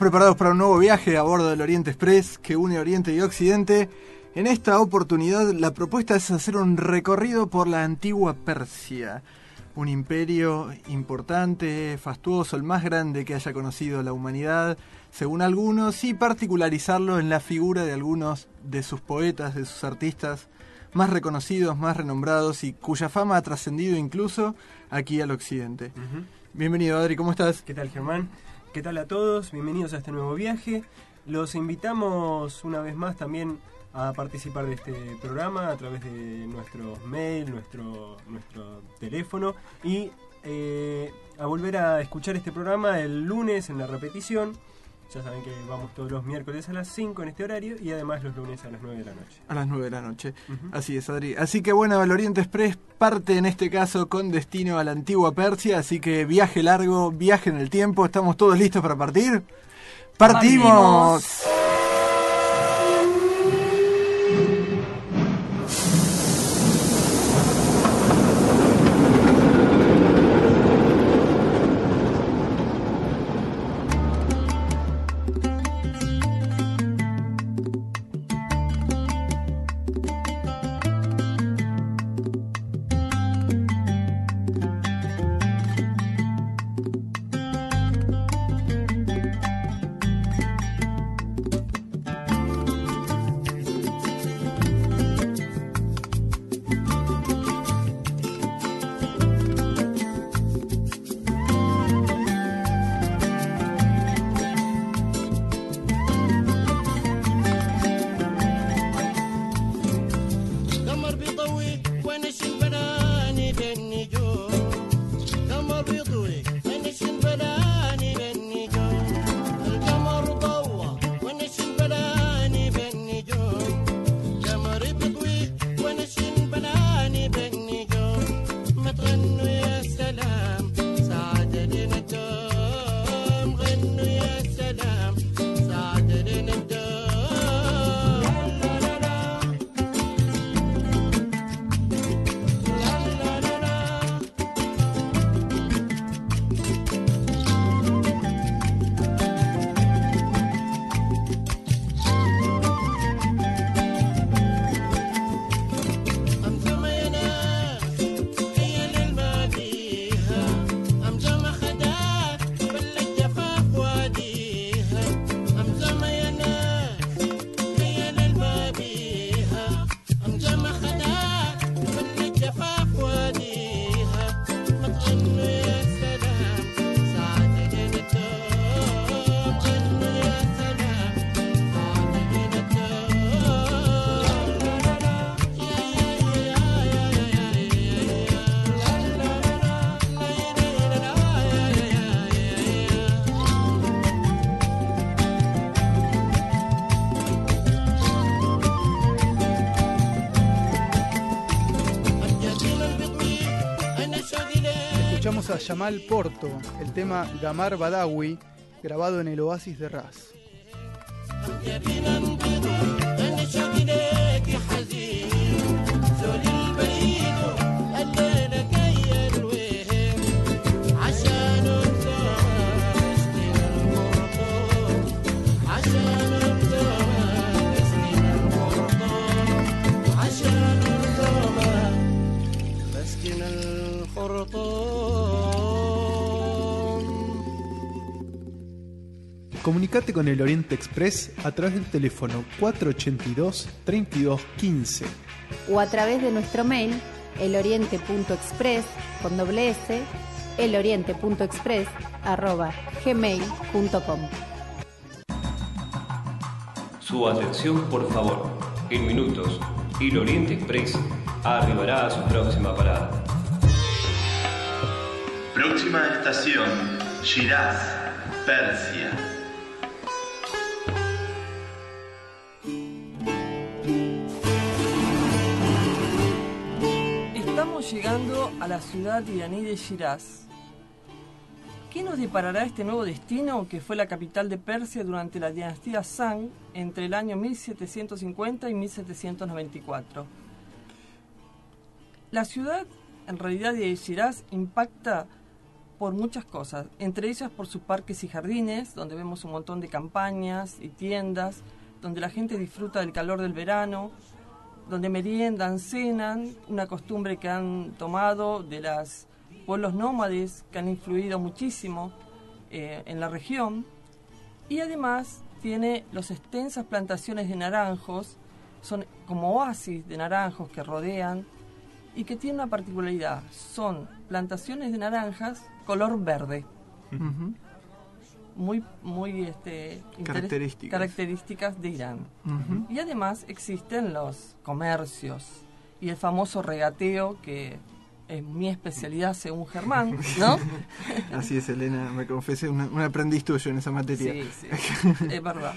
Preparados para un nuevo viaje a bordo del Oriente Express que une Oriente y Occidente. En esta oportunidad la propuesta es hacer un recorrido por la antigua Persia, un imperio importante, fastuoso, el más grande que haya conocido la humanidad, según algunos, y particularizarlo en la figura de algunos de sus poetas, de sus artistas más reconocidos, más renombrados y cuya fama ha trascendido incluso aquí al occidente. Bienvenido Adri, ¿cómo estás? ¿Qué tal Germán? ¿Qué tal a todos? Bienvenidos a este nuevo viaje. Los invitamos una vez más también a participar de este programa a través de nuestro mail, nuestro, nuestro teléfono y eh, a volver a escuchar este programa el lunes en la repetición. Ya saben que vamos todos los miércoles a las 5 en este horario y además los lunes a las 9 de la noche. A las 9 de la noche. Así es, Adri. Así que bueno, Valoriente Express parte en este caso con destino a la antigua Persia. Así que viaje largo, viaje en el tiempo. ¿Estamos todos listos para partir? ¡Partimos! ¡Partimos! Yamal Porto, el tema Gamar Badawi, grabado en el Oasis de Ras. Comunicate con el Oriente Express a través del teléfono 482-3215. o a través de nuestro mail eloriente.express con doble s eloriente.express arroba gmail.com Su atención, por favor. En minutos, el Oriente Express arribará a su próxima parada. Próxima estación, Shiraz, Persia. Llegando a la ciudad iraní de Shiraz. ¿Qué nos deparará este nuevo destino que fue la capital de Persia durante la dinastía Zhang entre el año 1750 y 1794? La ciudad, en realidad, de Shiraz impacta por muchas cosas, entre ellas por sus parques y jardines, donde vemos un montón de campañas y tiendas, donde la gente disfruta del calor del verano, donde meriendan, cenan, una costumbre que han tomado de los pueblos nómades que han influido muchísimo eh, en la región. Y además tiene las extensas plantaciones de naranjos, son como oasis de naranjos que rodean y que tienen una particularidad, son plantaciones de naranjas color verde. Muy, muy este, Características. características de Irán. Ujú. Y además existen los comercios y el famoso regateo que es mi especialidad según Germán, ¿no? Así es, Elena, me confesé, un, un aprendiz tuyo en esa materia. Sí, sí, es verdad.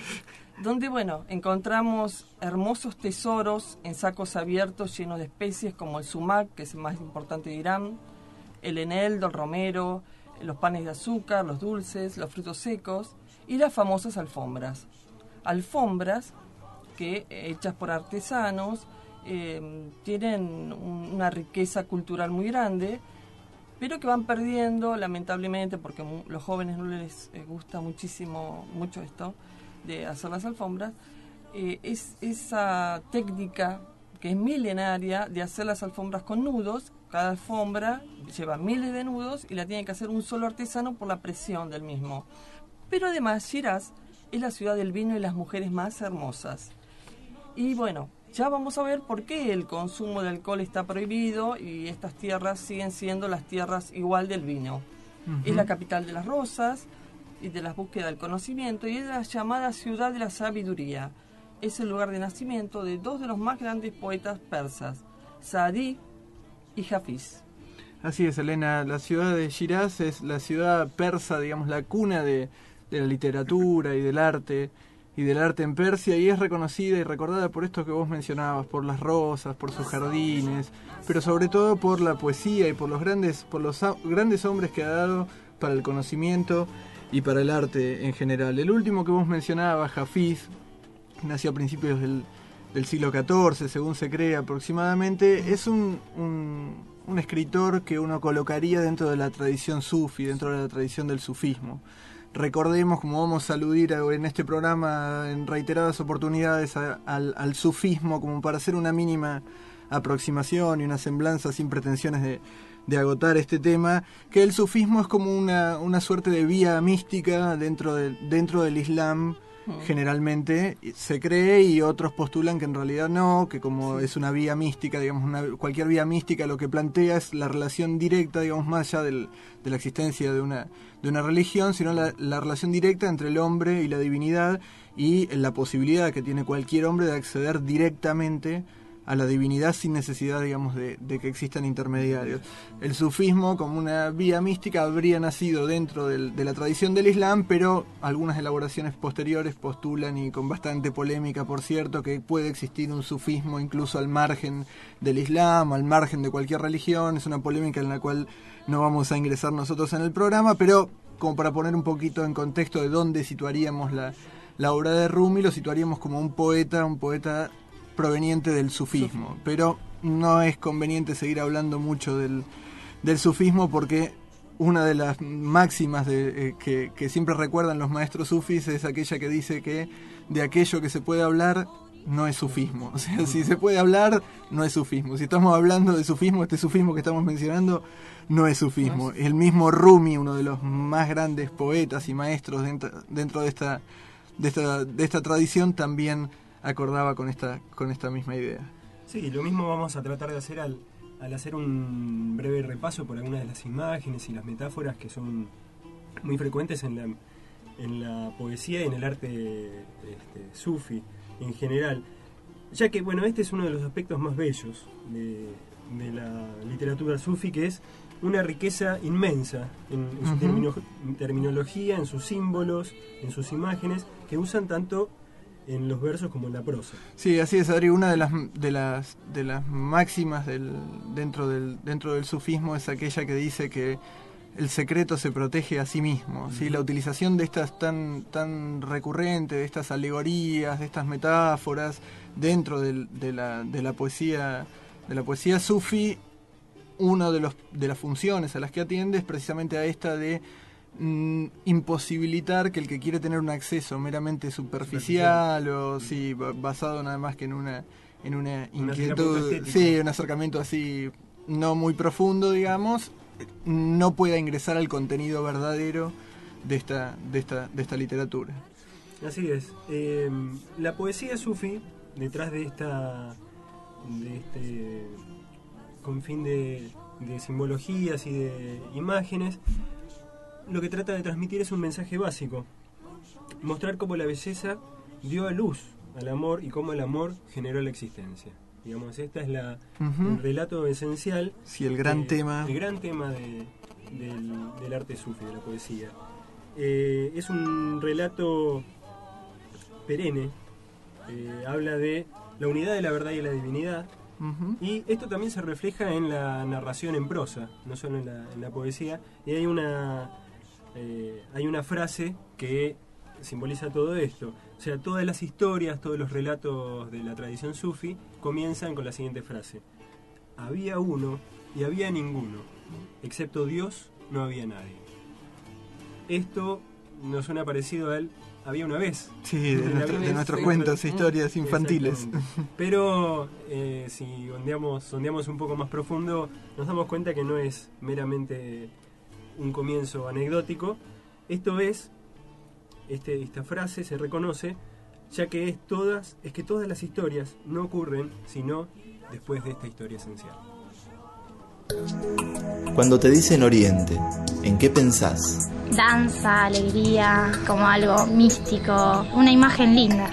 Donde, bueno, encontramos hermosos tesoros en sacos abiertos llenos de especies como el sumac, que es el más importante de Irán, el eneldo, el romero, los panes de azúcar, los dulces, los frutos secos y las famosas alfombras. Alfombras que, eh, hechas por artesanos, eh, tienen un- una riqueza cultural muy grande, pero que van perdiendo lamentablemente porque los jóvenes no les eh, gusta muchísimo mucho esto de hacer las alfombras es esa técnica que es milenaria de hacer las alfombras con nudos cada alfombra lleva miles de nudos y la tiene que hacer un solo artesano por la presión del mismo pero además Shiraz es la ciudad del vino y las mujeres más hermosas y bueno, ya vamos a ver por qué el consumo de alcohol está prohibido y estas tierras siguen siendo las tierras igual del vino. Es la capital de las rosas y de la búsqueda del conocimiento y es la llamada ciudad de la sabiduría. Es el lugar de nacimiento de dos de los más grandes poetas persas, Saadi y Hafiz. Así es, Elena. La ciudad de Shiraz es la ciudad persa, digamos, la cuna de, de la literatura y del arte y del arte en Persia y es reconocida y recordada por esto que vos mencionabas, por las rosas, por sus jardines, pero sobre todo por la poesía y por los grandes, por los grandes hombres que ha dado para el conocimiento y para el arte en general. El último que vos mencionabas, Hafiz, nació a principios del, del siglo XIV, según se cree aproximadamente, es un, un, escritor que uno colocaría dentro de la tradición sufi, dentro de la tradición del sufismo. Recordemos, como vamos a aludir en este programa en reiteradas oportunidades al sufismo, como para hacer una mínima aproximación y una semblanza sin pretensiones de, de agotar este tema, que el sufismo es como una, una suerte de vía mística dentro, de, dentro del Islam, generalmente se cree y otros postulan que en realidad no, que como es una vía mística, digamos, una, cualquier vía mística lo que plantea es la relación directa, digamos, más allá del- de la existencia de una, de una religión, sino la, la relación directa entre el hombre y la divinidad y la posibilidad que tiene cualquier hombre de acceder directamente a la divinidad sin necesidad, digamos, de, que existan intermediarios. El sufismo, como una vía mística, habría nacido dentro del- de la tradición del Islam, pero algunas elaboraciones posteriores postulan, y con bastante polémica, por cierto, que puede existir un sufismo incluso al margen del Islam, al margen de cualquier religión. Es una polémica en la cual no vamos a ingresar nosotros en el programa, pero como para poner un poquito en contexto de dónde situaríamos la obra de Rumi, lo situaríamos como un poeta, un poeta proveniente del sufismo. Pero no es conveniente seguir hablando mucho del, del sufismo porque una de las máximas de, eh, que, que siempre recuerdan los maestros sufis es aquella que dice que de aquello que se puede hablar no es sufismo. O sea, si se puede hablar, no es sufismo. Si estamos hablando de sufismo, este sufismo que estamos mencionando no es sufismo. El mismo Rumi, uno de los más grandes poetas y maestros dentro, dentro de, esta, de, esta, de esta tradición, también acordaba con esta, con esta misma idea. Sí, lo mismo vamos a tratar de hacer al, al hacer un breve repaso por algunas de las imágenes y las metáforas que son muy frecuentes en la, en la poesía y en el arte este, sufi. en general. Ya que, bueno, este es uno de los aspectos más bellos de, de la literatura sufi, que es una riqueza inmensa en, en su termino- terminología, en sus símbolos, en sus imágenes, que usan tanto en los versos como en la prosa. Sí, así es, Adri. Una de las de las de las máximas del, dentro del dentro del sufismo es aquella que dice que el secreto se protege a sí mismo. ¿sí? La utilización de estas tan tan recurrente, de estas alegorías, de estas metáforas dentro del- de la de la poesía de la poesía sufi, una de los de las funciones a las que atiende es precisamente a esta de mm, imposibilitar que el que quiere tener un acceso meramente superficial o sí, ba- basado nada más que en una en una Un inquietud, estético. sí, un acercamiento así no muy profundo, digamos, no pueda ingresar al contenido verdadero de esta de esta de esta literatura. Así es. Eh, la poesía sufi, detrás de esta. de este. confín de, de simbologías y de imágenes, lo que trata de transmitir es un mensaje básico. Mostrar cómo la belleza dio a luz al amor y cómo el amor generó la existencia. Digamos, esta es la, el relato esencial. Sí, el gran tema. El gran tema de- del, del arte sufi, de la poesía. Eh, es un relato perenne, eh, habla de la unidad de la verdad y la divinidad, y esto también se refleja en la narración en prosa, no solo en la, en la poesía, y hay una, eh, hay una frase que simboliza todo esto. O sea, todas las historias, todos los relatos de la tradición sufi comienzan con la siguiente frase. Había uno y había ninguno, excepto Dios no había nadie. Esto nos suena parecido al había una vez. Sí, de, nuestros sí. cuentos, historias infantiles. Pero eh, si sondeamos un poco más profundo, nos damos cuenta que no es meramente un comienzo anecdótico. Esto es, este, esta frase se reconoce, ya que es todas, es que todas las historias no ocurren sino después de esta historia esencial. Cuando te dicen Oriente, ¿en qué pensás? Danza, alegría, como algo místico, una imagen linda.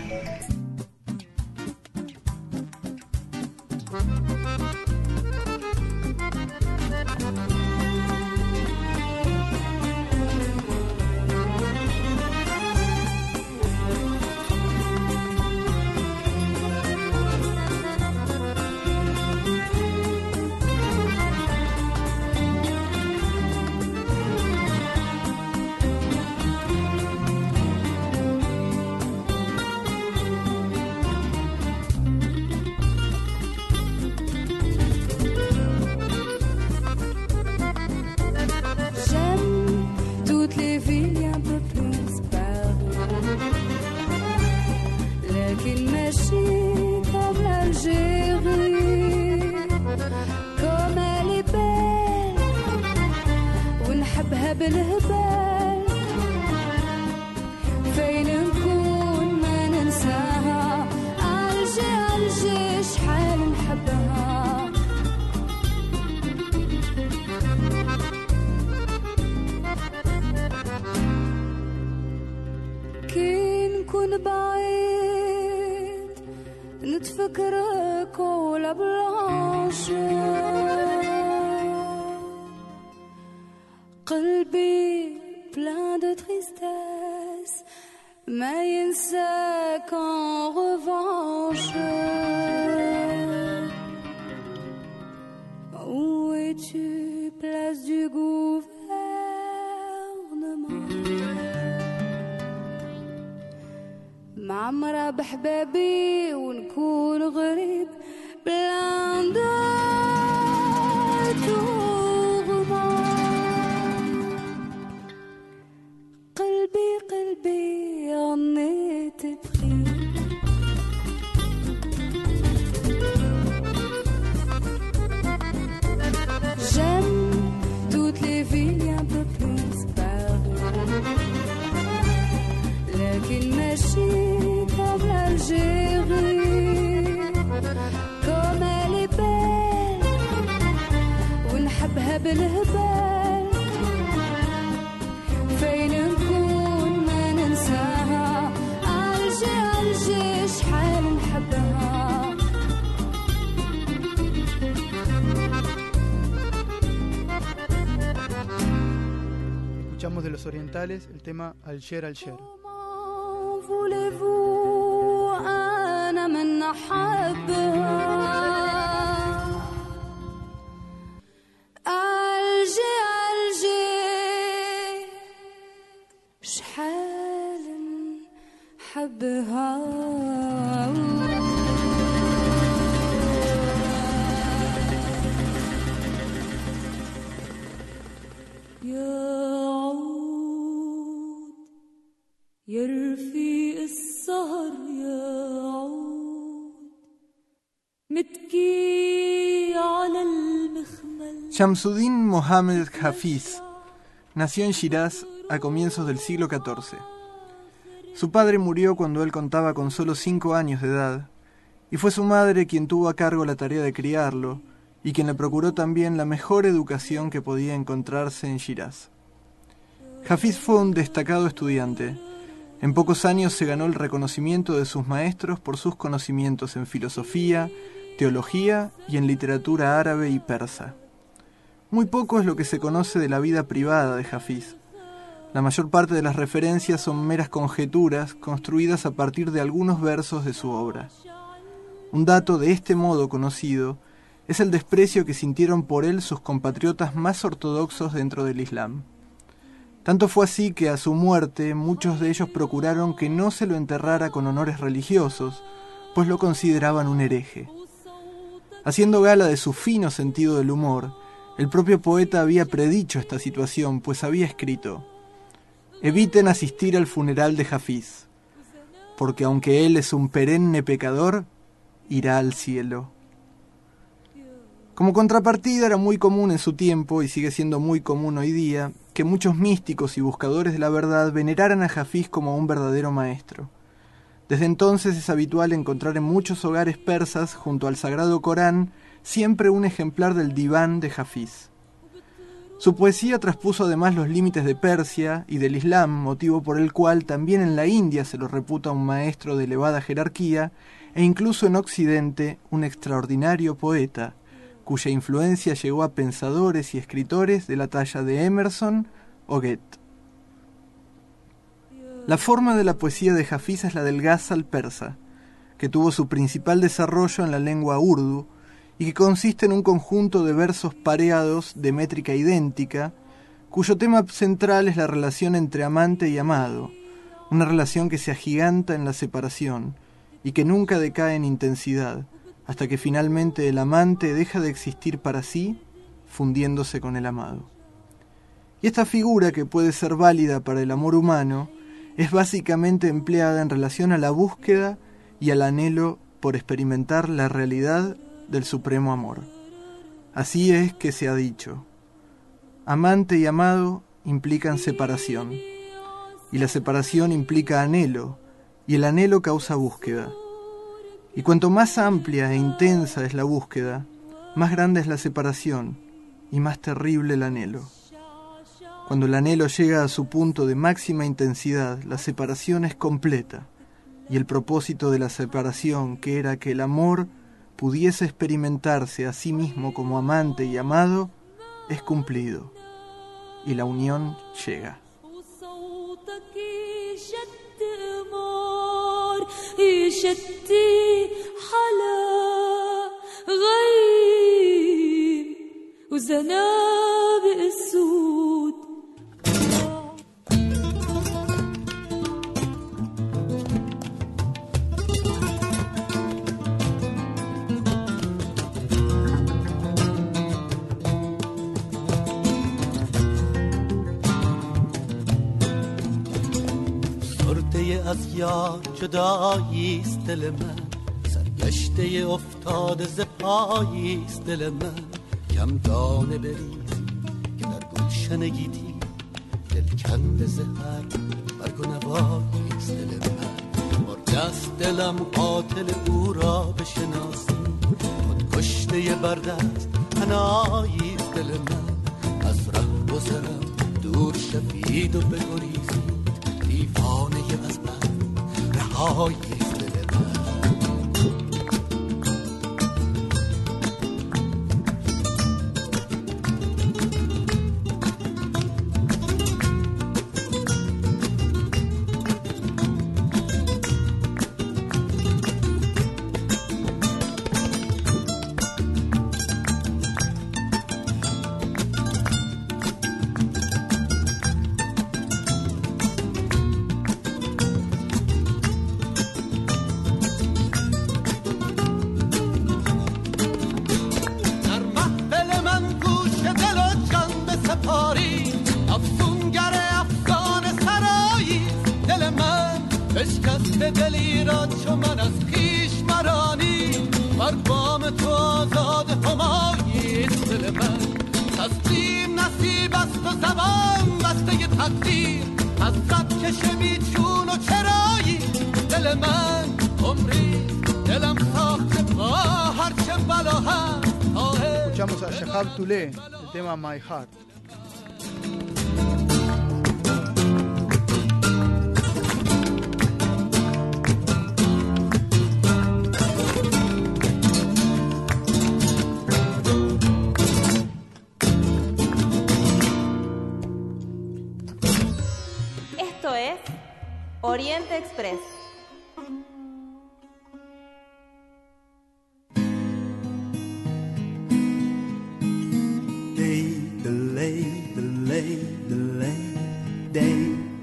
بحبابي ونكون غريب. plein el tema Alger Alger. Shamsuddin Mohammed Hafiz nació en Shiraz a comienzos del siglo XIV. Su padre murió cuando él contaba con solo cinco años de edad, y fue su madre quien tuvo a cargo la tarea de criarlo y quien le procuró también la mejor educación que podía encontrarse en Shiraz. Hafiz fue un destacado estudiante. En pocos años se ganó el reconocimiento de sus maestros por sus conocimientos en filosofía, teología y en literatura árabe y persa. Muy poco es lo que se conoce de la vida privada de Hafiz. La mayor parte de las referencias son meras conjeturas construidas a partir de algunos versos de su obra. Un dato de este modo conocido es el desprecio que sintieron por él sus compatriotas más ortodoxos dentro del Islam. Tanto fue así que a su muerte muchos de ellos procuraron que no se lo enterrara con honores religiosos, pues lo consideraban un hereje. Haciendo gala de su fino sentido del humor, el propio poeta había predicho esta situación, pues había escrito, Eviten asistir al funeral de Hafiz, porque aunque él es un perenne pecador, irá al cielo. Como contrapartida era muy común en su tiempo, y sigue siendo muy común hoy día, que muchos místicos y buscadores de la verdad veneraran a Hafiz como a un verdadero maestro. Desde entonces es habitual encontrar en muchos hogares persas, junto al Sagrado Corán, siempre un ejemplar del diván de Hafiz. Su poesía traspuso además los límites de Persia y del Islam, motivo por el cual también en la India se lo reputa un maestro de elevada jerarquía, e incluso en Occidente un extraordinario poeta, cuya influencia llegó a pensadores y escritores de la talla de Emerson o Goethe. La forma de la poesía de Hafiz es la del ghazal persa, que tuvo su principal desarrollo en la lengua urdu y que consiste en un conjunto de versos pareados de métrica idéntica, cuyo tema central es la relación entre amante y amado, una relación que se agiganta en la separación y que nunca decae en intensidad, hasta que finalmente el amante deja de existir para sí, fundiéndose con el amado. Y esta figura, que puede ser válida para el amor humano, es básicamente empleada en relación a la búsqueda y al anhelo por experimentar la realidad del supremo amor. Así es que se ha dicho, amante y amado implican separación, y la separación implica anhelo, y el anhelo causa búsqueda. Y cuanto más amplia e intensa es la búsqueda, más grande es la separación y más terrible el anhelo. Cuando el anhelo llega a su punto de máxima intensidad, la separación es completa, y el propósito de la separación, que era que el amor pudiese experimentarse a sí mismo como amante y amado, es cumplido, y la unión llega. وصوتك يشد قمار يشتي حلا غيم وزنابق السود سرده از یار جداییست دل من. سرگشته افتاده ز پاییست دل من. کم دانه بریزی که در گلشن گیتی دل کنده زهر برگ و نواییست دل من. مرده است دلم قاتل او را بشناسی. خود کشته بردست هناییست دل من. از ره گذرم دور شوید و بگریزید دیوانه از من رهاییست tema My Heart. Esto es Oriente Express.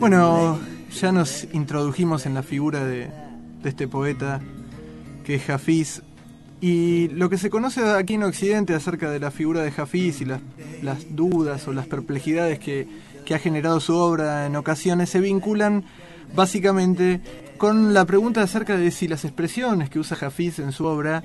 Bueno, ya nos introdujimos en la figura de, este poeta que es Hafiz. Y lo que se conoce aquí en Occidente acerca de la figura de Hafiz y las, las dudas o las perplejidades que, que ha generado su obra en ocasiones se vinculan básicamente con la pregunta acerca de si las expresiones que usa Hafiz en su obra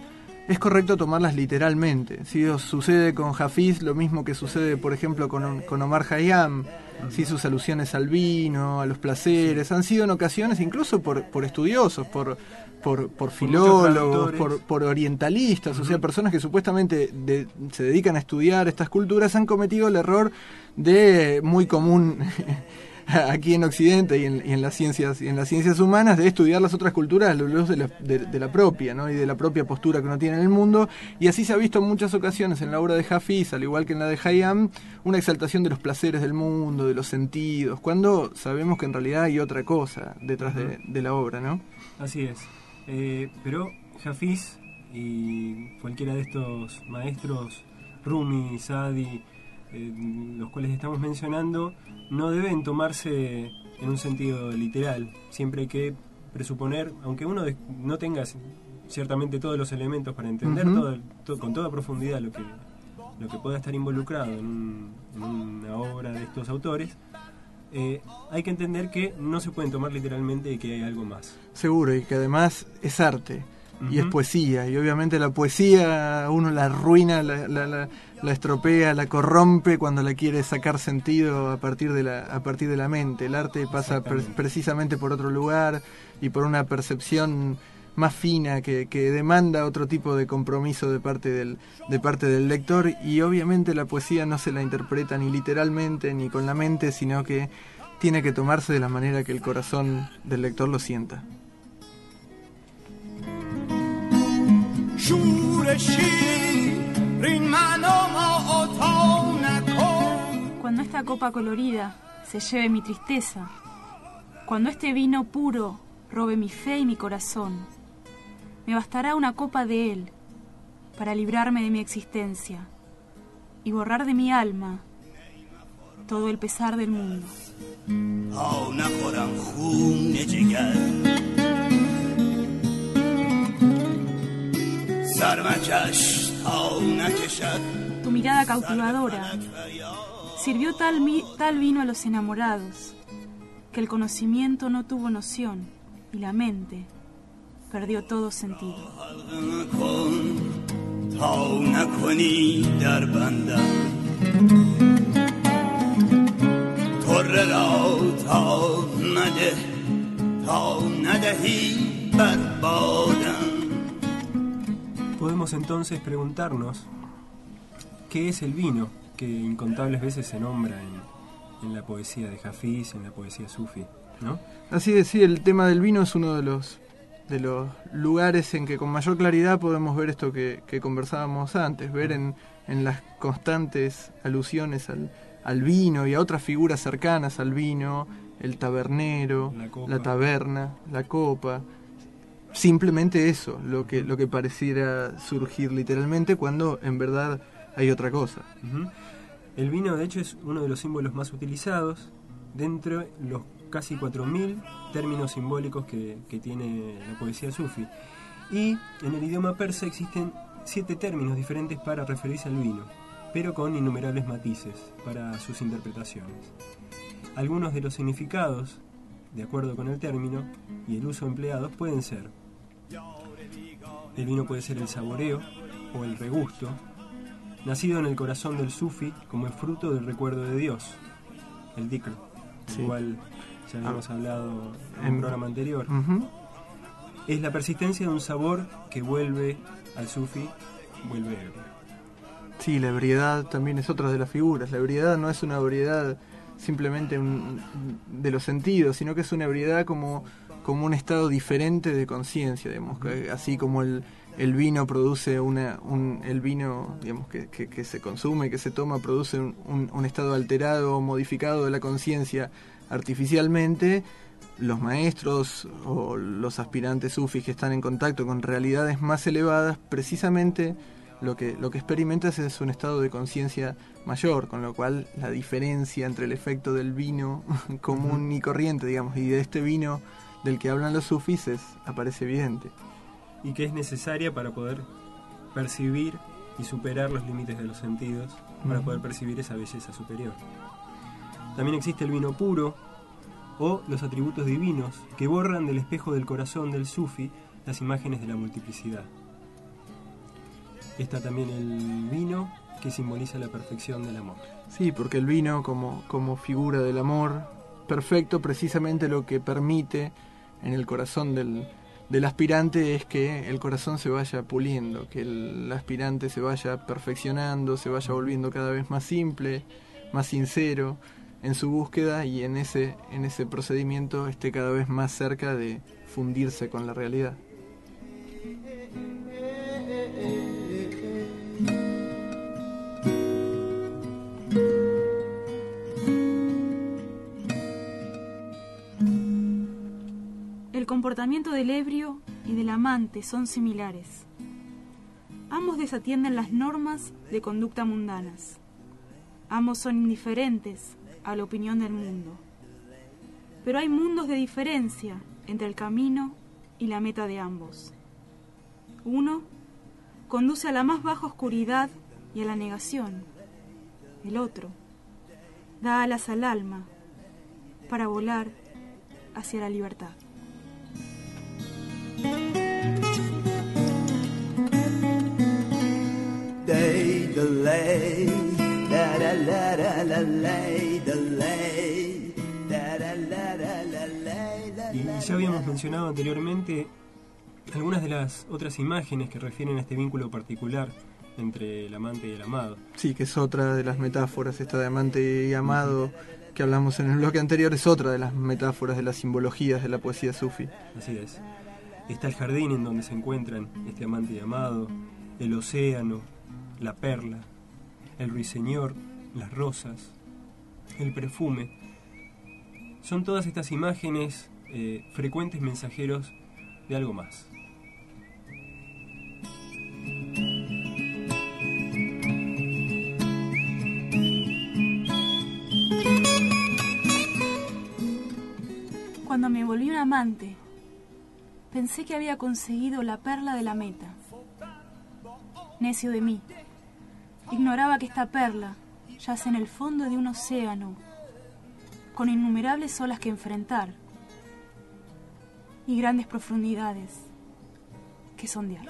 es correcto tomarlas literalmente. Si sucede con Hafiz lo mismo que sucede, por ejemplo, con, con Omar Hayam, si sus alusiones al vino, a los placeres, han sido en ocasiones incluso por, por estudiosos, por, por, por filólogos, por, por orientalistas, o sea, personas que supuestamente de- se dedican a estudiar estas culturas, han cometido el error de muy común aquí en Occidente y en, y en las ciencias y en las ciencias humanas de estudiar las otras culturas a la luz de la, de, de la propia ¿no? y de la propia postura que uno tiene en el mundo y así se ha visto en muchas ocasiones en la obra de Hafiz al igual que en la de Hayam una exaltación de los placeres del mundo de los sentidos cuando sabemos que en realidad hay otra cosa detrás de, de la obra ¿no? Así es. Eh, pero Hafiz y cualquiera de estos maestros, Rumi, Sadi, eh, los cuales estamos mencionando, no deben tomarse en un sentido literal. Siempre hay que presuponer, aunque uno no tenga ciertamente todos los elementos para entender Ujú. todo- to- con toda profundidad lo que, lo que pueda estar involucrado en, un- en una obra de estos autores, eh, hay que entender que no se pueden tomar literalmente y que hay algo más. Seguro, y que además es arte y es poesía. Y obviamente la poesía uno la arruina, la, la, la- la estropea, la corrompe cuando la quiere sacar sentido a partir de la, a partir de la mente. El arte pasa pre- precisamente por otro lugar y por una percepción más fina que, que demanda otro tipo de compromiso de parte del de parte del lector y obviamente la poesía no se la interpreta ni literalmente ni con la mente sino que tiene que tomarse de la manera que el corazón del lector lo sienta Cuando esta copa colorida se lleve mi tristeza, cuando este vino puro robe mi fe y mi corazón, me bastará una copa de él para librarme de mi existencia y borrar de mi alma todo el pesar del mundo. Tu mirada cautivadora sirvió tal, mi- tal vino a los enamorados que el conocimiento no tuvo noción y la mente perdió todo sentido. حلقه کن تا نکنی در بندم طره را تا نده تا ندهی بربادم Podemos entonces preguntarnos qué es el vino que incontables veces se nombra en, en la poesía de Hafiz, en la poesía sufi, ¿no? Así es, sí, el tema del vino es uno de los de los lugares en que con mayor claridad podemos ver esto que, que conversábamos antes, ver en, en las constantes alusiones al, al vino y a otras figuras cercanas al vino, el tabernero, La taberna, la copa, simplemente eso, lo que, lo que pareciera surgir literalmente cuando en verdad hay otra cosa. El vino, de hecho, es uno de los símbolos más utilizados dentro de los casi 4.000 términos simbólicos que, que tiene la poesía sufi. Y en el idioma persa existen siete términos diferentes para referirse al vino, pero con innumerables matices para sus interpretaciones. Algunos de los significados de acuerdo con el término y el uso empleado, pueden ser el vino puede ser el saboreo o el regusto, nacido en el corazón del sufi como el fruto del recuerdo de Dios, el dhikr, Sí. del cual ya habíamos hablado en un programa anterior. Es la persistencia de un sabor que vuelve al sufi, vuelve ebrio. Sí, la ebriedad también es otra de las figuras. La ebriedad no es una ebriedad simplemente un- de los sentidos, sino que es una ebriedad como, como un estado diferente de conciencia, digamos, que así como el, el vino produce una, un, el vino, digamos, que, que- que se consume, que se toma, produce un, un- un estado alterado o modificado de la conciencia artificialmente, los maestros o los aspirantes sufis que están en contacto con realidades más elevadas, precisamente lo que, lo que experimentas es un estado de conciencia mayor, con lo cual la diferencia entre el efecto del vino común y corriente, digamos, y de este vino del que hablan los sufis es, aparece evidente. y que es necesaria para poder percibir y superar los límites de los sentidos, para poder percibir esa belleza superior. También existe el vino puro o los atributos divinos que borran del espejo del corazón del sufi las imágenes de la multiplicidad. Está también el vino que simboliza la perfección del amor. Sí, porque el vino como, como figura del amor perfecto, precisamente lo que permite en el corazón del, aspirante es que el corazón se vaya puliendo, que el aspirante se vaya perfeccionando, se vaya volviendo cada vez más simple, más sincero en su búsqueda y en ese, en ese procedimiento esté cada vez más cerca de fundirse con la realidad. Comportamiento del ebrio y del amante son similares. Ambos desatienden las normas de conducta mundanas. Ambos son indiferentes a la opinión del mundo. Pero hay mundos de diferencia entre el camino y la meta de ambos. Uno conduce a la más baja oscuridad y a la negación. El otro da alas al alma para volar hacia la libertad. Y ya habíamos mencionado anteriormente algunas de las otras imágenes que refieren a este vínculo particular entre el amante y el amado. Sí, que es otra de las metáforas, esta de amante y amado que hablamos en el bloque anterior, es otra de las metáforas de las simbologías de la poesía sufi. Así es. Está el jardín en donde se encuentran este amante y amado, el océano, la perla, el ruiseñor, las rosas, el perfume. Son todas estas imágenes eh, frecuentes mensajeros de algo más. Cuando me volví un amante, pensé que había conseguido la perla de la meta. Necio de mí. Ignoraba que esta perla yace en el fondo de un océano, con innumerables olas que enfrentar y grandes profundidades que sondear.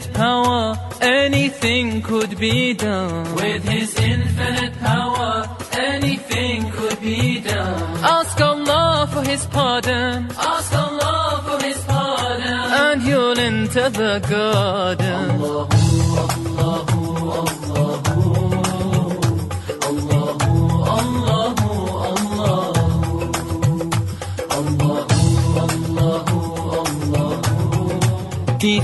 Infinite power, anything could be done. With his infinite power, anything could be done. Ask Allah for his pardon. Ask Allah for his pardon. And you'll enter the garden.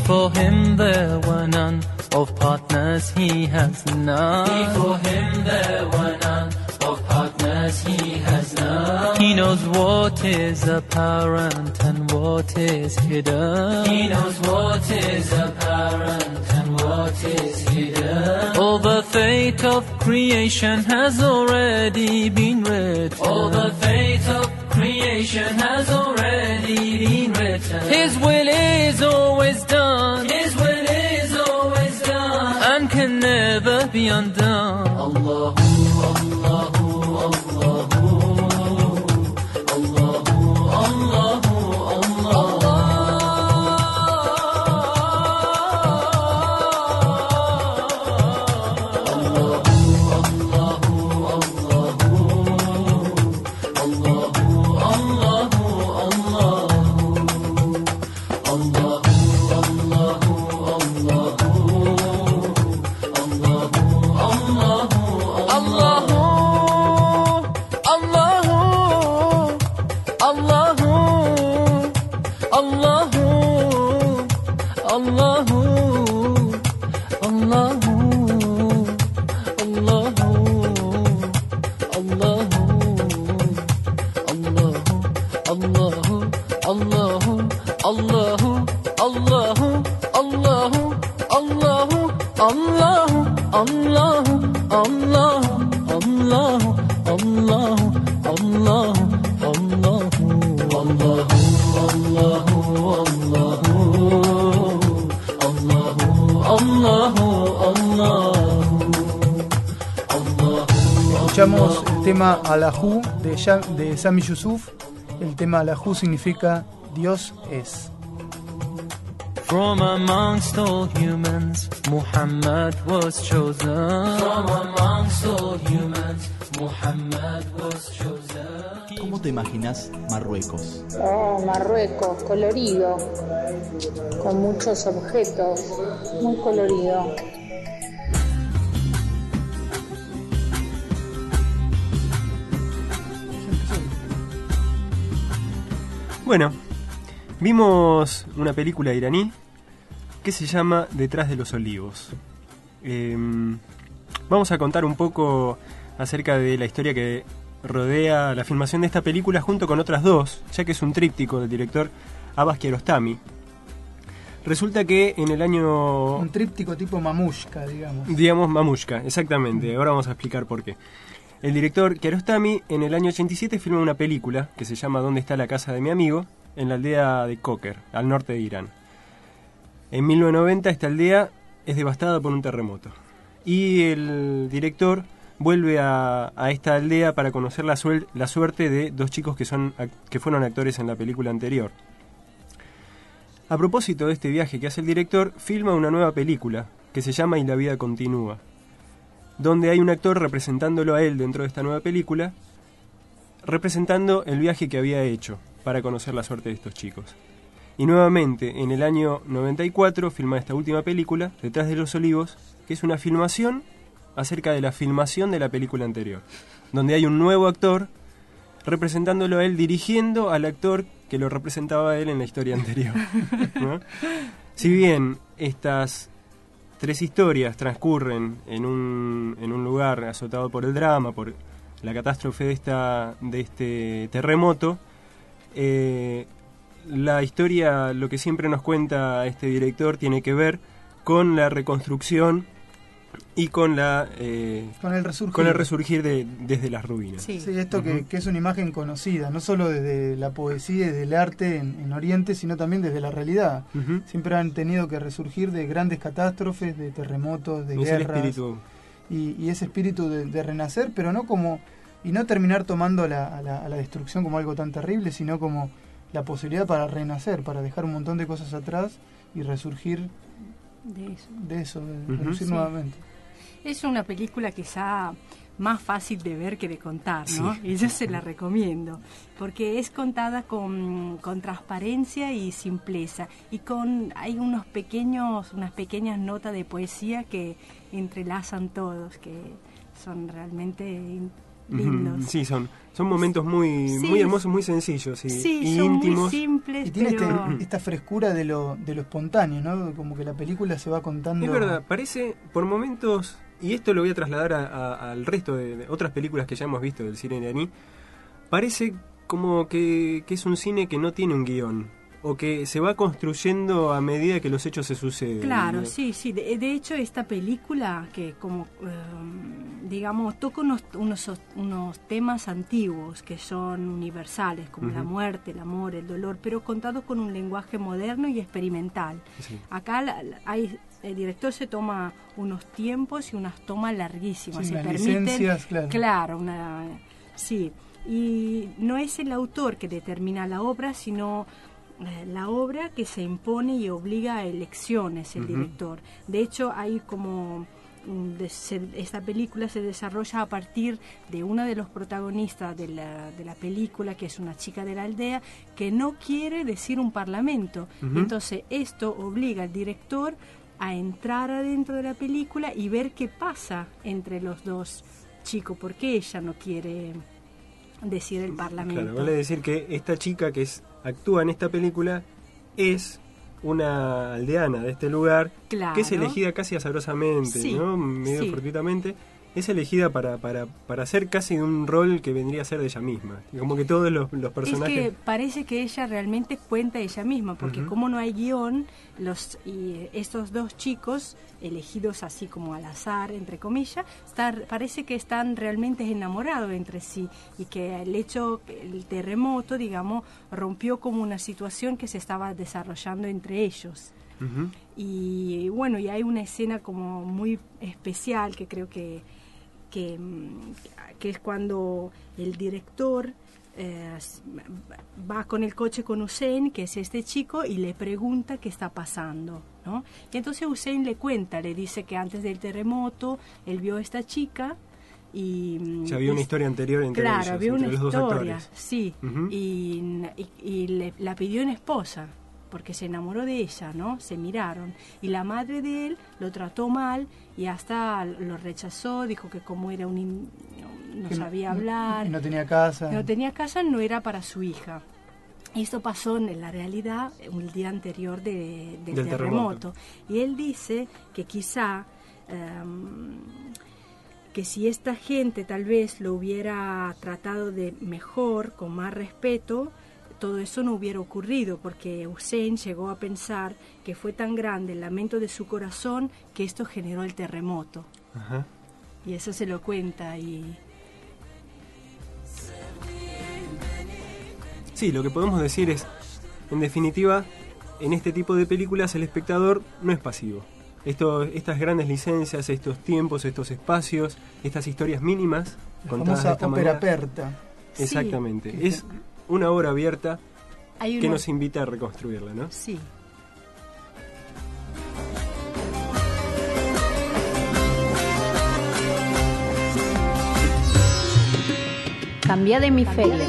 Before him there were none, of partners he has none. Before him there were none, of partners he has none. He knows what is apparent and what is hidden. He knows what is apparent and what is hidden. All the fate of creation has already been written. All the fate of creation has already been written. His will is always done. His will is always done. And can never be undone. Allahu, Allahu, الله الله الله الله الله الله الله الله الله الله الله الله الله الله Escuchamos el tema Alahú الله الله de Sami Yusuf El tema Alahu significa Dios es. From amongst all humans, Muhammad was chosen. From amongst all humans, Muhammad was chosen. ¿Cómo te imaginas Marruecos? Oh, Marruecos, colorido, con muchos objetos, muy colorido. Bueno, vimos una película iraní que se llama Detrás de los Olivos. Eh, vamos a contar un poco acerca de la historia que rodea la filmación de esta película junto con otras dos, ya que es un tríptico del director Abbas Kiarostami. Resulta que en el año Un tríptico tipo mamushka, digamos. Digamos Mamushka, exactamente. Ahora vamos a explicar por qué. El director Kiarostami en el año 87 filma una película que se llama ¿Dónde está la casa de mi amigo? en la aldea de Koker, al norte de Irán. En 1990 esta aldea es devastada por un terremoto. Y el director vuelve a, esta aldea para conocer la, la suerte de dos chicos que, son, que fueron actores en la película anterior. A propósito de este viaje que hace el director, filma una nueva película que se llama Y la vida continúa, donde hay un actor representándolo a él dentro de esta nueva película, representando el viaje que había hecho para conocer la suerte de estos chicos. Y nuevamente, en el año 94, filma esta última película, Detrás de los Olivos, que es una filmación acerca de la filmación de la película anterior, donde hay un nuevo actor representándolo a él, dirigiendo al actor que lo representaba a él en la historia anterior. ¿no? Si bien estas tres historias transcurren en un, en un lugar azotado por el drama, por la catástrofe de, esta, de este terremoto, eh, la historia, lo que siempre nos cuenta este director, tiene que ver con la reconstrucción y con la eh, Con el resurgir. con el resurgir de, desde las ruinas. Sí, esto que, que es una imagen conocida, no solo desde la poesía y desde el arte en, en Oriente, sino también desde la realidad. Siempre han tenido que resurgir de grandes catástrofes, de terremotos, de Es el guerras. espíritu. Y, y ese espíritu de, de renacer, pero no como. y no terminar tomando la- a, la, a la destrucción como algo tan terrible, sino como la posibilidad para renacer, para dejar un montón de cosas atrás y resurgir De eso. de eso, de resurgir Sí. nuevamente. Es una película quizá más fácil de ver que de contar, ¿no? Sí. Y yo se la recomiendo, porque es contada con, con transparencia y simpleza, y con hay unos pequeños, unas pequeñas notas de poesía que entrelazan todos, que son realmente in- lindos. Sí, son, son momentos muy, Sí. muy hermosos, muy sencillos y, Sí, y son íntimos. muy simples, Y tiene este- pero esta frescura de lo, de lo espontáneo, ¿no? Como que la película se va contando. Es verdad, parece por momentos, y esto lo voy a trasladar a- a- al resto de, de otras películas que ya hemos visto del cine iraní, parece como que, que es un cine que no tiene un guion, o que se va construyendo a medida que los hechos se suceden. Claro, ¿no? sí, sí. De, de hecho, esta película que como, eh, digamos, toca unos, unos, unos temas antiguos que son universales, como la Ujú. muerte, el amor, el dolor, pero contados con un lenguaje moderno y experimental. Sí. Acá la- la- hay, el director se toma unos tiempos y unas tomas larguísimas. Sí, se permiten, claro. Claro, una, sí. Y no es el autor que determina la obra, sino eh, la obra que se impone y obliga a elecciones el director. De hecho, hay como de- se- esta película se desarrolla a partir de una de los protagonistas de la, de la película, que es una chica de la aldea, que no quiere decir un parlamento. Entonces, esto obliga al director a entrar adentro de la película y ver qué pasa entre los dos chicos, porque ella no quiere decir el parlamento. Claro, vale decir que esta chica que es, actúa en esta película es una aldeana de este lugar Claro. que es elegida casi azarosamente, Sí, ¿no? medio sí. fortuitamente. Es elegida para, para, para hacer casi un rol que vendría a ser de ella misma. Como que todos los, los personajes... Es que parece que ella realmente cuenta ella misma, porque como no hay guion, los y estos dos chicos, elegidos así como al azar, entre comillas, parece que están realmente enamorados entre sí y que el hecho, el terremoto, digamos, rompió como una situación que se estaba desarrollando entre ellos. Y bueno, y hay una escena como muy especial que creo que, que, mm, que es cuando el director eh, va con el coche con Hussein, que es este chico, y le pregunta qué está pasando. ¿no? Y entonces Hussein le cuenta, le dice que antes del terremoto él vio a esta chica y... mm, Ya había una historia anterior entre claro, ellos, había entre una los dos historia, actores. sí, Ujú. y, y- y le- la pidió en esposa porque se enamoró de ella, ¿no? Se miraron y la madre de él lo trató mal y hasta lo rechazó, dijo que como era un in- no, no no- sabía hablar, y no tenía casa. no tenía casa, no era para su hija. Y esto pasó en la realidad el día anterior de- del, Del terremoto. terremoto. Y él dice que quizá em, que si esta gente tal vez lo hubiera tratado de mejor, con más respeto, todo eso no hubiera ocurrido, porque Hussein llegó a pensar que fue tan grande el lamento de su corazón que esto generó el terremoto. Ajá. Y eso se lo cuenta y Sí, lo que podemos decir es, en definitiva, en este tipo de películas el espectador no es pasivo. Esto, estas grandes licencias, estos tiempos, estos espacios, estas historias mínimas, La contadas de esta ópera manera. aperta. Exactamente. Sí. Es una obra abierta Hay que una- nos invita a reconstruirla, ¿no? Sí. Cambia de hemisferio.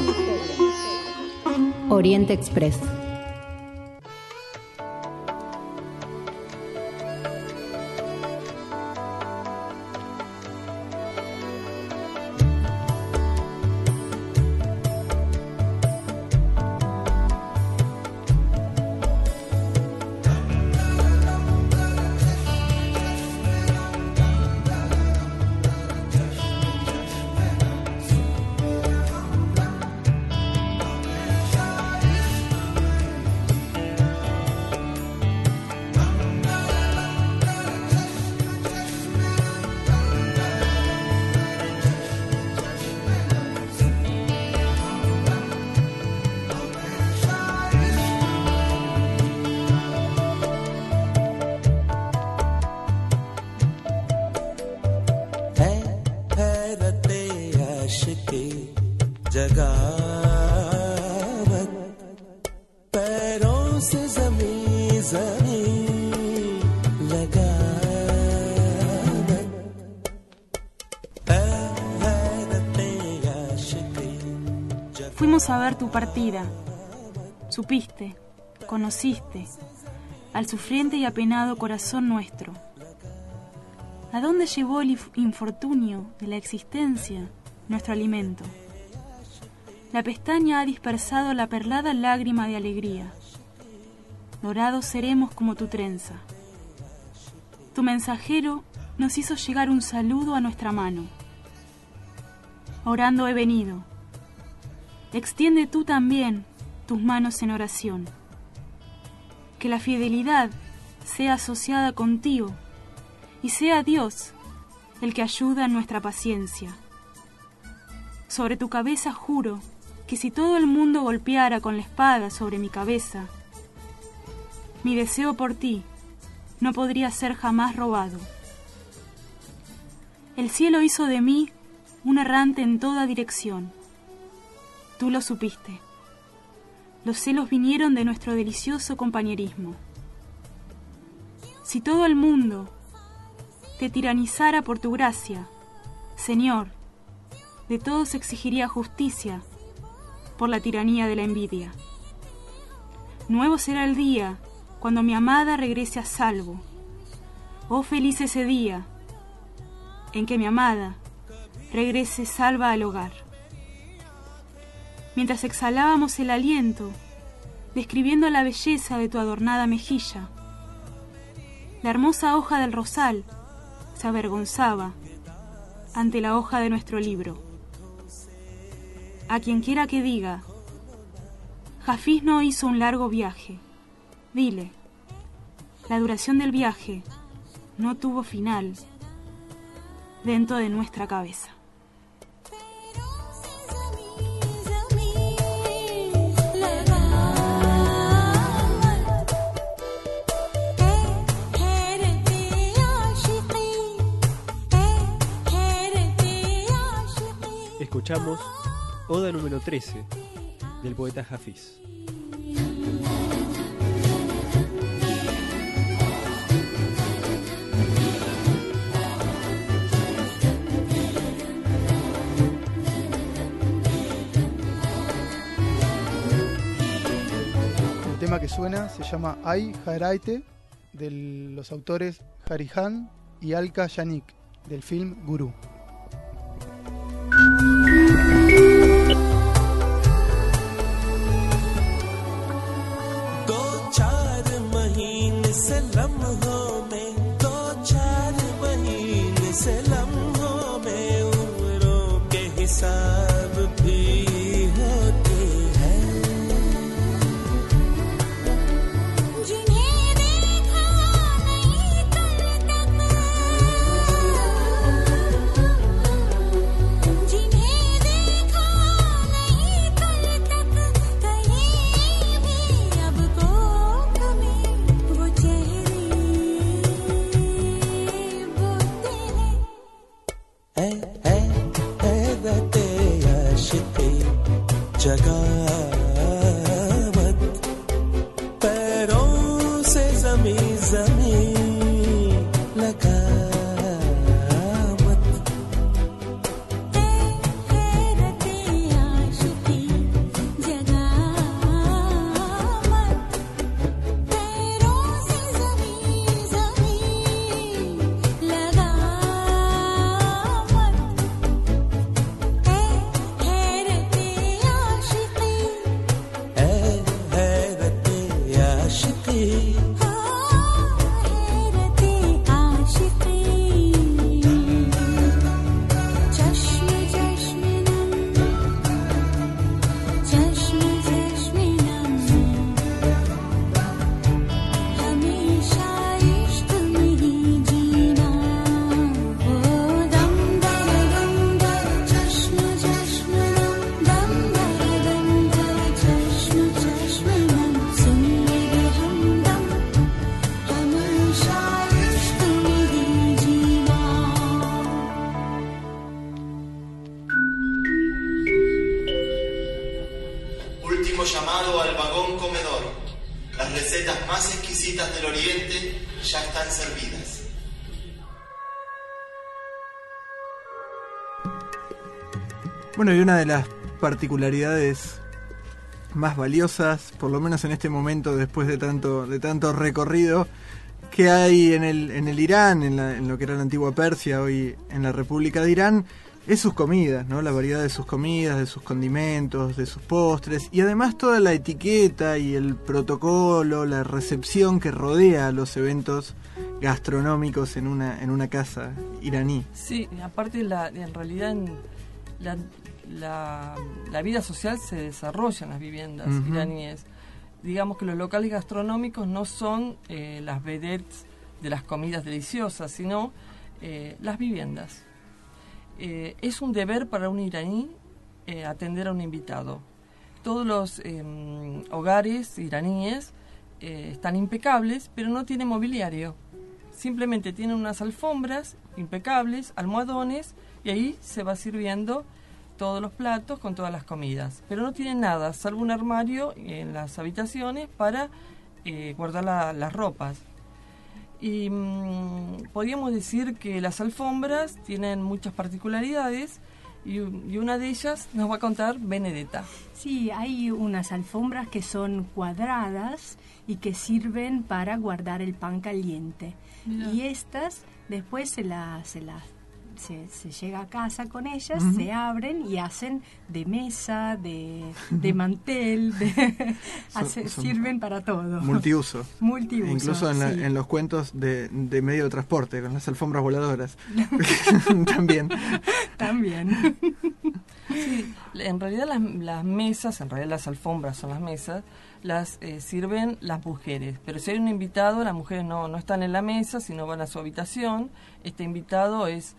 Oriente Express. Partida. Supiste, conociste, al sufriente y apenado corazón nuestro. ¿A dónde llevó el inf- infortunio de la existencia nuestro alimento? La pestaña ha dispersado la perlada lágrima de alegría. Dorados seremos como tu trenza. Tu mensajero nos hizo llegar un saludo a nuestra mano. Orando he venido. Extiende tú también tus manos en oración. Que la fidelidad sea asociada contigo y sea Dios el que ayuda en nuestra paciencia. Sobre tu cabeza juro que si todo el mundo golpeara con la espada sobre mi cabeza, mi deseo por ti no podría ser jamás robado. El cielo hizo de mí un errante en toda dirección. Tú lo supiste. Los celos vinieron de nuestro delicioso compañerismo. Si todo el mundo te tiranizara por tu gracia, Señor, de todos exigiría justicia por la tiranía de la envidia. Nuevo será el día cuando mi amada regrese a salvo. Oh feliz ese día en que mi amada regrese salva al hogar. Mientras exhalábamos el aliento, describiendo la belleza de tu adornada mejilla, la hermosa hoja del rosal se avergonzaba ante la hoja de nuestro libro. A quien quiera que diga, Jafís no hizo un largo viaje, dile, la duración del viaje no tuvo final dentro de nuestra cabeza. Escuchamos Oda número 13 del poeta Hafiz. El tema que suena se llama Ay Haraite, de los autores Harihan y Alka Yanik, del film Guru. Bueno, y una de las particularidades más valiosas, por lo menos en este momento, después de tanto, de tanto recorrido, que hay en el, en el Irán, en, la- en lo que era la antigua Persia, hoy en la República de Irán, es sus comidas, ¿no? La variedad de sus comidas, de sus condimentos, de sus postres, y además toda la etiqueta y el protocolo, la recepción que rodea los eventos gastronómicos en una, en una casa iraní. Sí, aparte la, en realidad la, la, la vida social se desarrolla en las viviendas iraníes. Digamos que los locales gastronómicos no son eh, las vedettes de las comidas deliciosas, sino eh, las viviendas. Eh, es un deber para un iraní eh, atender a un invitado. Todos los em, hogares iraníes están impecables, pero no tienen mobiliario. Simplemente tienen unas alfombras impecables, almohadones, y ahí se va sirviendo todos los platos con todas las comidas. Pero no tienen nada, salvo un armario en las habitaciones para eh, guardar la- las ropas. Y mm, podríamos decir que las alfombras tienen muchas particularidades y, una de ellas nos va a contar Benedetta. Sí, hay unas alfombras que son cuadradas y que sirven para guardar el pan caliente. Mira. Y estas después se las se las se, se llega a casa con ellas, se abren y hacen de mesa, de, de mantel, de, Son- hace- son sirven para todo. Multiuso. Multiuso, Incluso en, la- sí. en los cuentos de, de medio de transporte, con las alfombras voladoras. También. También. Sí, en realidad las, las mesas, en realidad las alfombras son las mesas, las eh, sirven las mujeres. Pero si hay un invitado, las mujeres no, no están en la mesa, sino van a su habitación. Este invitado es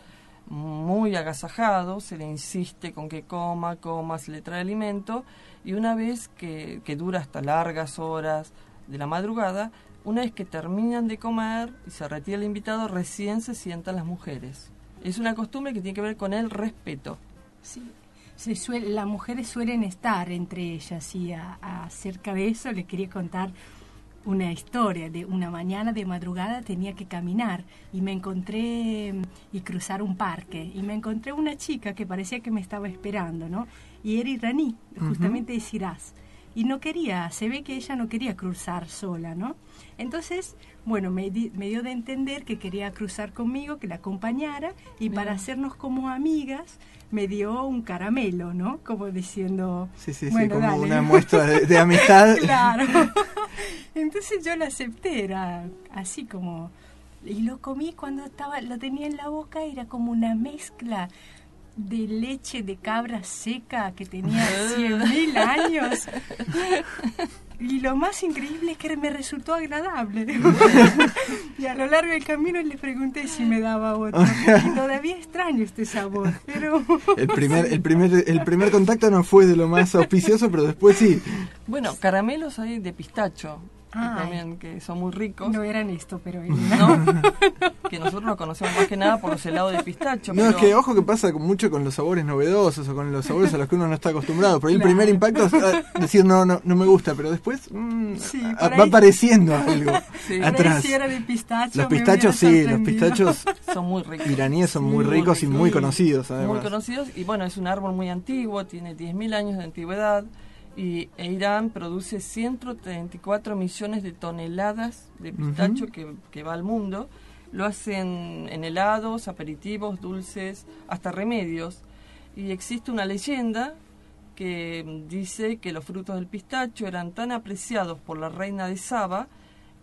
muy agasajado, se le insiste con que coma, coma, se le trae alimento. Y una vez que, que dura hasta largas horas de la madrugada, una vez que terminan de comer y se retira el invitado, recién se sientan las mujeres. Es una costumbre que tiene que ver con el respeto. Sí. Se suele, las mujeres suelen estar entre ellas y a- acerca de eso le quería contar una historia de una mañana de madrugada tenía que caminar y me encontré mm, y cruzar un parque y me encontré una chica que parecía que me estaba esperando, ¿no? Y era iraní, justamente de Shiraz. Y no quería, se ve que ella no quería cruzar sola, ¿no? Entonces, bueno, me, di- me dio de entender que quería cruzar conmigo, que la acompañara y para hacernos como amigas me dio un caramelo, ¿no? Como diciendo, Sí, sí, sí, bueno, como dale. una muestra de, de amistad. claro. Entonces yo la acepté, era así como... Y lo comí cuando estaba, lo tenía en la boca, era como una mezcla de leche de cabra seca que tenía 100.000 años. Y lo más increíble es que me resultó agradable. y a lo largo del camino le pregunté si me daba otro. Y todavía extraño este sabor, pero... El primer, el, primer, el primer contacto no fue de lo más auspicioso, pero después sí. Bueno, caramelos hay de pistacho, que también que son muy ricos. No eran esto, pero... ¿no? Que nosotros lo conocemos más que nada por los helados de pistacho. No, pero es que ojo que pasa con- mucho con los sabores novedosos o con los sabores a los que uno no está acostumbrado. Por ahí el primer impacto es ah, decir no, no, no me gusta, pero después mm, Sí, ah, por va ahí- apareciendo algo Sí. Atrás. si era de pistacho, Los pistachos sí, los pistachos son muy ricos. iraníes son muy ricos y muy conocidos Muy además. conocidos y bueno, es un árbol muy antiguo, tiene 10.000 años de antigüedad y e Irán produce 134 millones de toneladas de pistacho que, que va al mundo. Lo hacen en helados, aperitivos, dulces, hasta remedios. Y existe una leyenda que dice que los frutos del pistacho eran tan apreciados por la reina de Saba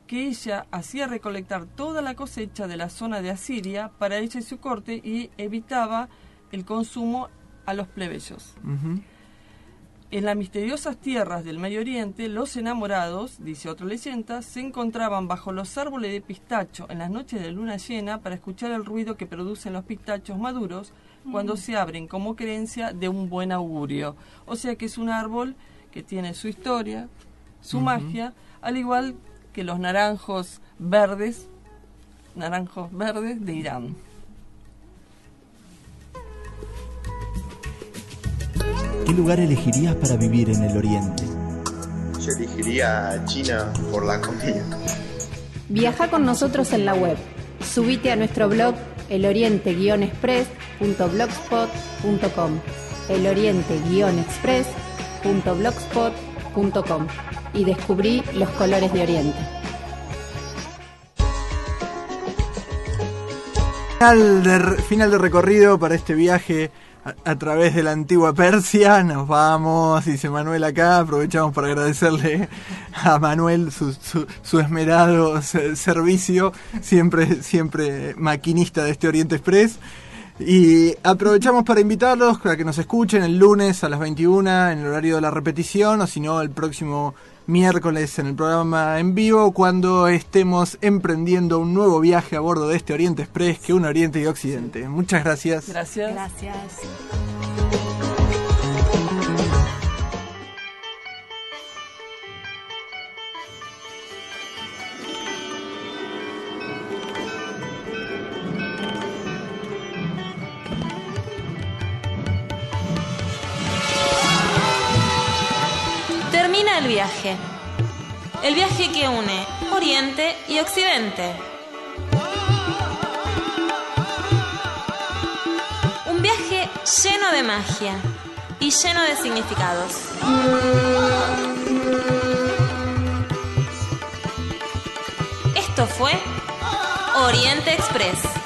que ella hacía recolectar toda la cosecha de la zona de Asiria para ella y su corte y evitaba el consumo a los plebeyos. En las misteriosas tierras del Medio Oriente, los enamorados, dice otra leyenda, se encontraban bajo los árboles de pistacho en las noches de luna llena para escuchar el ruido que producen los pistachos maduros cuando Mm. se abren como creencia de un buen augurio. O sea que es un árbol que tiene su historia, su magia, al igual que los naranjos verdes, naranjos verdes de Irán. ¿Qué lugar elegirías para vivir en el Oriente? Yo elegiría China por la comida. Viaja con nosotros en la web. Subite a nuestro blog eloriente-express.blogspot.com. eloriente-express.blogspot.com y descubrí los colores de Oriente. Final de, final de recorrido para este viaje a, través de la antigua Persia. Nos vamos, dice Manuel acá. Aprovechamos para agradecerle a Manuel su, su, su esmerado se- servicio, siempre, siempre maquinista de este Oriente Express. Y aprovechamos para invitarlos a que nos escuchen el lunes a las 21 en el horario de la repetición, o si no, el próximo miércoles en el programa en vivo, cuando estemos emprendiendo un nuevo viaje a bordo de este Oriente Express que un Oriente y Occidente. Muchas gracias. Gracias. Gracias. El viaje que une Oriente y Occidente. Un viaje lleno de magia y lleno de significados. Esto fue Oriente Express.